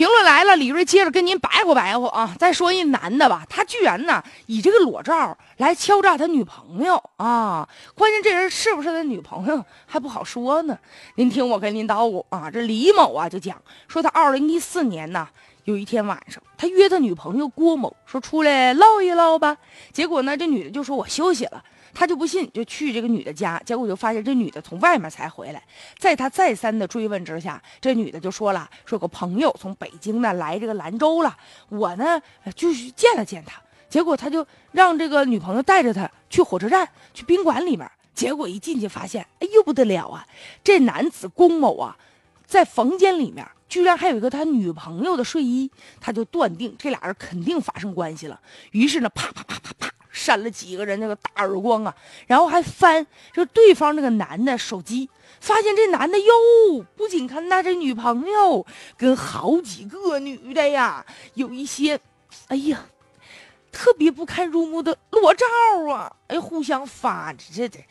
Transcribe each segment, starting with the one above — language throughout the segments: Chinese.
评论来了，李瑞接着跟您白活白活啊！再说一男的吧，他居然呢以这个裸照来敲诈他女朋友啊！关键这人是不是他女朋友还不好说呢。您听我跟您叨咕啊，这李某啊就讲说他二零一四年呢有一天晚上，他约他女朋友郭某说出来唠一唠吧。结果呢，这女的就说我休息了。他就不信，就去这个女的家，结果就发现这女的从外面才回来。在他再三的追问之下，这女的就说了：“说个朋友从北京呢来这个兰州了，我呢就去见了见他。结果他就让这个女朋友带着他去火车站，去宾馆里面。结果一进去发现，哎呦不得了啊！这男子龚某啊，在房间里面居然还有一个他女朋友的睡衣，他就断定这俩人肯定发生关系了。于是呢，啪啪啪啪啪。”扇了几个人那个大耳光啊，然后还翻就对方那个男的手机，发现这男的哟，不仅看他这女朋友，跟好几个女的呀，有一些，哎呀，特别不堪入目的裸照啊，哎，互相发这这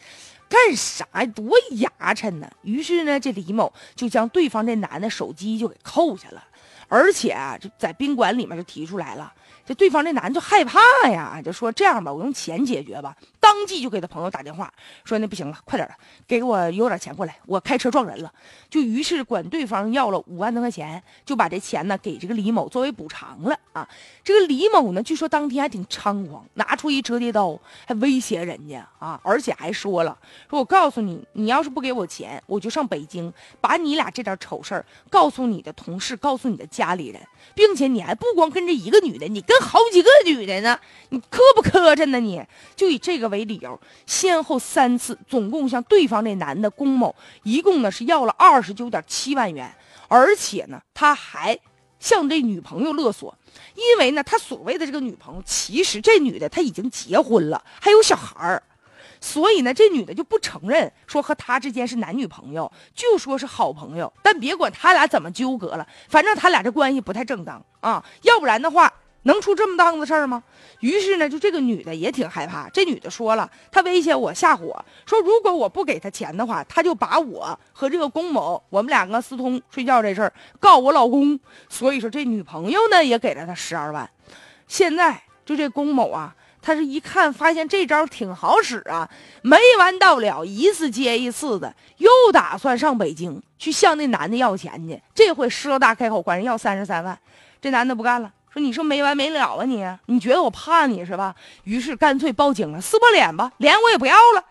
干啥呀？多牙碜呢！于是呢，这李某就将对方这男的手机就给扣下了，而且啊，就在宾馆里面就提出来了。这对方这男的就害怕呀，就说这样吧，我用钱解决吧。当即就给他朋友打电话，说那不行了，快点的，给我邮点钱过来，我开车撞人了。就于是管对方要了五万多块钱，就把这钱呢给这个李某作为补偿了啊。这个李某呢，据说当天还挺猖狂，拿出一折叠刀，还威胁人家啊，而且还说了，说我告诉你，你要是不给我钱，我就上北京把你俩这点丑事儿告诉你的同事，告诉你的家里人，并且你还不光跟这一个女的，你跟好几个女的呢，你磕不磕碜呢？你就以这个。为理由，先后三次，总共向对方那男的龚某，一共呢是要了二十九点七万元，而且呢，他还向这女朋友勒索，因为呢，他所谓的这个女朋友，其实这女的她已经结婚了，还有小孩儿，所以呢，这女的就不承认说和他之间是男女朋友，就说是好朋友，但别管他俩怎么纠葛了，反正他俩这关系不太正当啊，要不然的话。能出这么档子事儿吗？于是呢，就这个女的也挺害怕。这女的说了，她威胁我，吓唬我说，如果我不给她钱的话，她就把我和这个龚某，我们两个私通睡觉这事儿告我老公。所以说，这女朋友呢也给了他十二万。现在就这龚某啊，他是一看发现这招挺好使啊，没完到了，一次接一次的，又打算上北京去向那男的要钱去。这回狮子大开口，管人要三十三万，这男的不干了。说你说没完没了啊你？你觉得我怕你是吧？于是干脆报警了，撕破脸吧，脸我也不要了。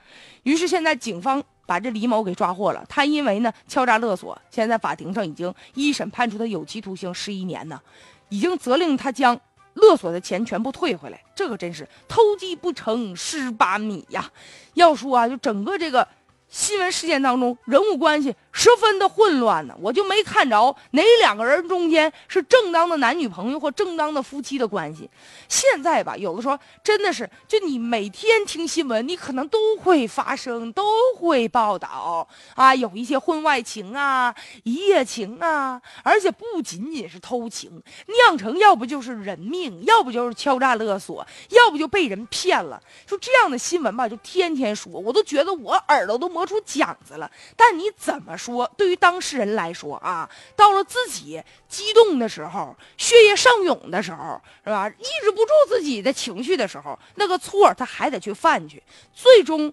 于是现在警方把这李某给抓获了。他因为呢敲诈勒索，现在法庭上已经一审判处他有期徒刑十一年呢，已经责令他将勒索的钱全部退回来。这可真是偷鸡不成蚀把米呀！要说啊，就整个这个。新闻事件当中，人物关系十分的混乱呢，我就没看着哪两个人中间是正当的男女朋友或正当的夫妻的关系。现在吧，有的时候真的是，就你每天听新闻，你可能都会发生，都会报道啊，有一些婚外情啊、一夜情啊，而且不仅仅是偷情，酿成要不就是人命，要不就是敲诈勒索，要不就被人骗了。就这样的新闻吧，就天天说，我都觉得我耳朵都。磨出茧子了，但你怎么说？对于当事人来说啊，到了自己激动的时候、血液上涌的时候，是吧？抑制不住自己的情绪的时候，那个错他还得去犯去，最终，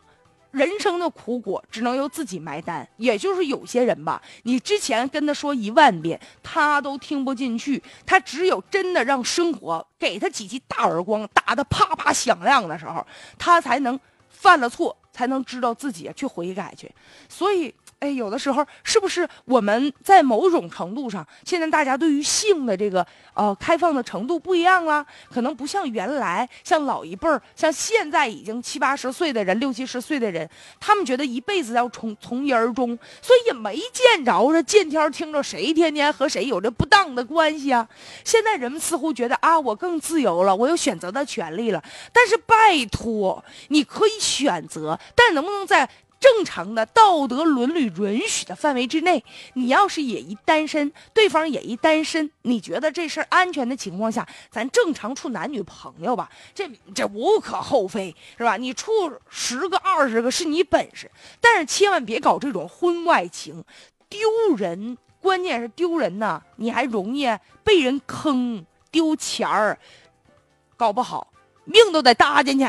人生的苦果只能由自己埋单。也就是有些人吧，你之前跟他说一万遍，他都听不进去，他只有真的让生活给他几记大耳光，打得啪啪响亮的时候，他才能犯了错。才能知道自己去悔改去，所以。哎，有的时候是不是我们在某种程度上，现在大家对于性的这个呃开放的程度不一样了？可能不像原来，像老一辈儿，像现在已经七八十岁的人、六七十岁的人，他们觉得一辈子要从从一而终，所以也没见着这见天听着谁天天和谁有着不当的关系啊。现在人们似乎觉得啊，我更自由了，我有选择的权利了。但是拜托，你可以选择，但能不能在？正常的道德伦理允许的范围之内，你要是也一单身，对方也一单身，你觉得这事儿安全的情况下，咱正常处男女朋友吧，这这无可厚非，是吧？你处十个二十个是你本事，但是千万别搞这种婚外情，丢人。关键是丢人呐，你还容易被人坑丢钱儿，搞不好命都得搭进去。